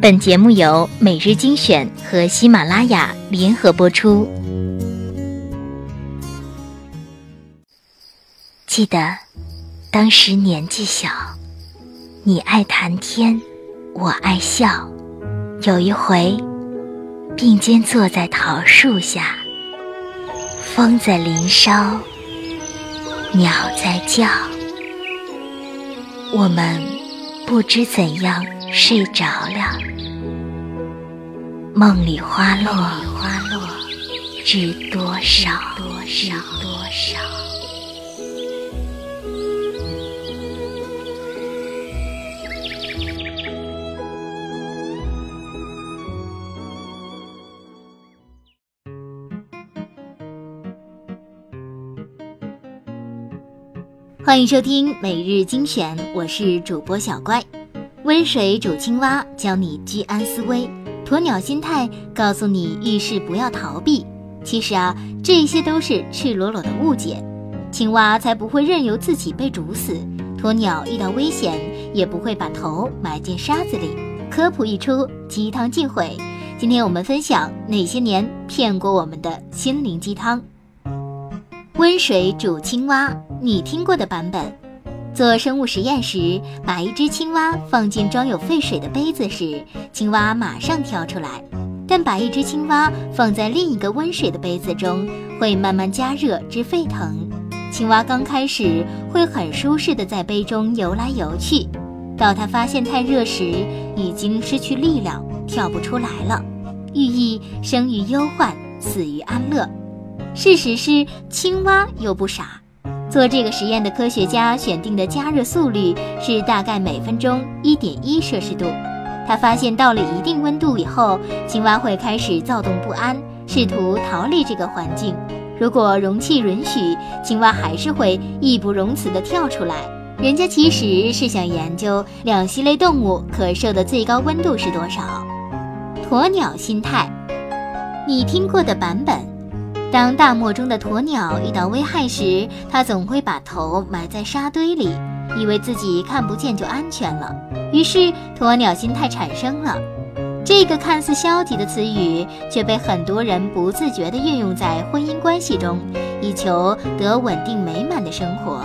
本节目由每日精选和喜马拉雅联合播出。记得当时年纪小，你爱谈天，我爱笑。有一回，并肩坐在桃树下，风在林梢，鸟在叫，我们不知怎样睡着了。梦里花落，花落知多少？多少？多少？欢迎收听每日精选，我是主播小乖。温水煮青蛙，教你居安思危；鸵鸟心态，告诉你遇事不要逃避。其实啊，这些都是赤裸裸的误解。青蛙才不会任由自己被煮死，鸵鸟遇到危险也不会把头埋进沙子里。科普一出，鸡汤尽毁。今天我们分享哪些年骗过我们的心灵鸡汤。温水煮青蛙，你听过的版本。做生物实验时，把一只青蛙放进装有沸水的杯子时，青蛙马上跳出来；但把一只青蛙放在另一个温水的杯子中，会慢慢加热至沸腾。青蛙刚开始会很舒适的在杯中游来游去，到它发现太热时，已经失去力量，跳不出来了。寓意生于忧患，死于安乐。事实是，青蛙又不傻。做这个实验的科学家选定的加热速率是大概每分钟一点一摄氏度。他发现到了一定温度以后，青蛙会开始躁动不安，试图逃离这个环境。如果容器允许，青蛙还是会义不容辞地跳出来。人家其实是想研究两栖类动物可受的最高温度是多少。鸵鸟心态，你听过的版本。当大漠中的鸵鸟遇到危害时，它总会把头埋在沙堆里，以为自己看不见就安全了。于是，鸵鸟心态产生了。这个看似消极的词语，却被很多人不自觉地运用在婚姻关系中，以求得稳定美满的生活。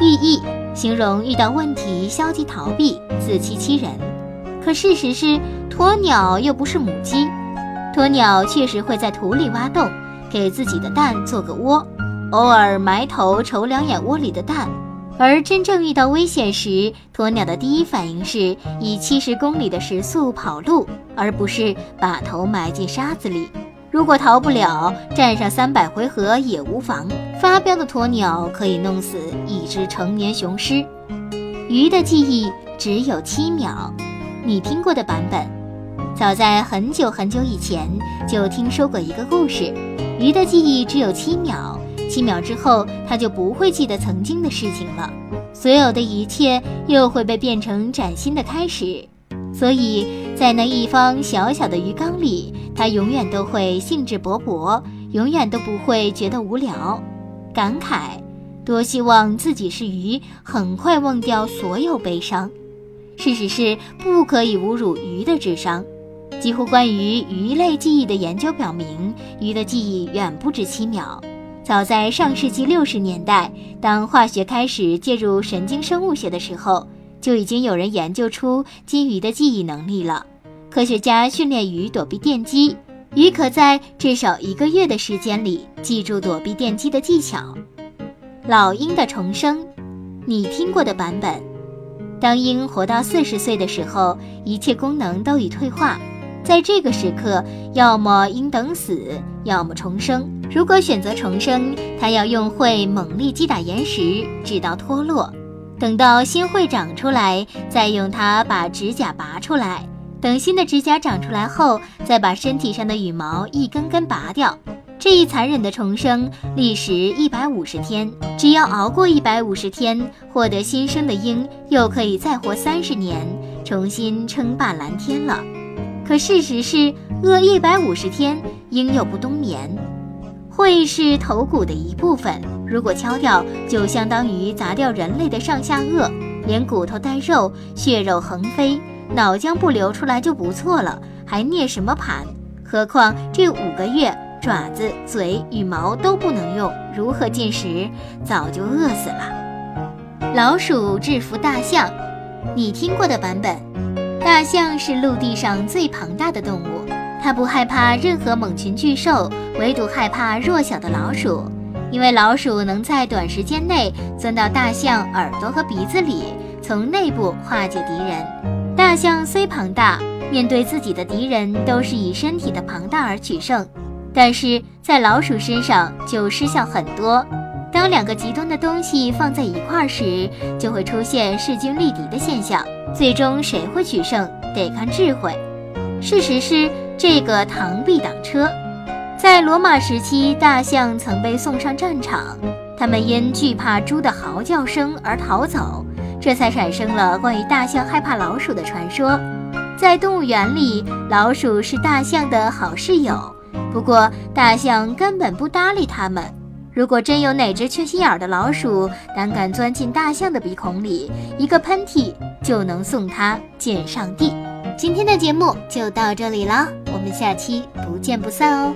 寓意形容遇到问题消极逃避、自欺欺人。可事实是，鸵鸟又不是母鸡，鸵鸟确实会在土里挖洞。给自己的蛋做个窝，偶尔埋头瞅两眼窝里的蛋。而真正遇到危险时，鸵鸟的第一反应是以七十公里的时速跑路，而不是把头埋进沙子里。如果逃不了，战上三百回合也无妨。发飙的鸵鸟可以弄死一只成年雄狮。鱼的记忆只有七秒，你听过的版本。早在很久很久以前，就听说过一个故事。鱼的记忆只有七秒，七秒之后，它就不会记得曾经的事情了。所有的一切又会被变成崭新的开始。所以在那一方小小的鱼缸里，它永远都会兴致勃勃，永远都不会觉得无聊。感慨，多希望自己是鱼，很快忘掉所有悲伤。事实是，不可以侮辱鱼的智商。几乎关于鱼类记忆的研究表明，鱼的记忆远不止七秒。早在上世纪六十年代，当化学开始介入神经生物学的时候，就已经有人研究出金鱼的记忆能力了。科学家训练鱼躲避电击，鱼可在至少一个月的时间里记住躲避电击的技巧。老鹰的重生，你听过的版本。当鹰活到四十岁的时候，一切功能都已退化。在这个时刻，要么应等死，要么重生。如果选择重生，他要用喙猛力击打岩石，直到脱落。等到新喙长出来，再用它把指甲拔出来。等新的指甲长出来后，再把身体上的羽毛一根根拔掉。这一残忍的重生历时一百五十天。只要熬过一百五十天，获得新生的鹰又可以再活三十年，重新称霸蓝天了。可事实是，饿一百五十天，鹰又不冬眠。喙是头骨的一部分，如果敲掉，就相当于砸掉人类的上下颚，连骨头带肉，血肉横飞，脑浆不流出来就不错了，还涅什么盘？何况这五个月爪子、嘴、羽毛都不能用，如何进食？早就饿死了。老鼠制服大象，你听过的版本。大象是陆地上最庞大的动物，它不害怕任何猛禽巨兽，唯独害怕弱小的老鼠。因为老鼠能在短时间内钻到大象耳朵和鼻子里，从内部化解敌人。大象虽庞大，面对自己的敌人都是以身体的庞大而取胜，但是在老鼠身上就失效很多。当两个极端的东西放在一块时，就会出现势均力敌的现象。最终谁会取胜，得看智慧。事实是，这个螳臂挡车。在罗马时期，大象曾被送上战场，它们因惧怕猪的嚎叫声而逃走，这才产生了关于大象害怕老鼠的传说。在动物园里，老鼠是大象的好室友，不过大象根本不搭理它们。如果真有哪只缺心眼的老鼠胆敢钻进大象的鼻孔里，一个喷嚏就能送它见上帝。今天的节目就到这里了，我们下期不见不散哦。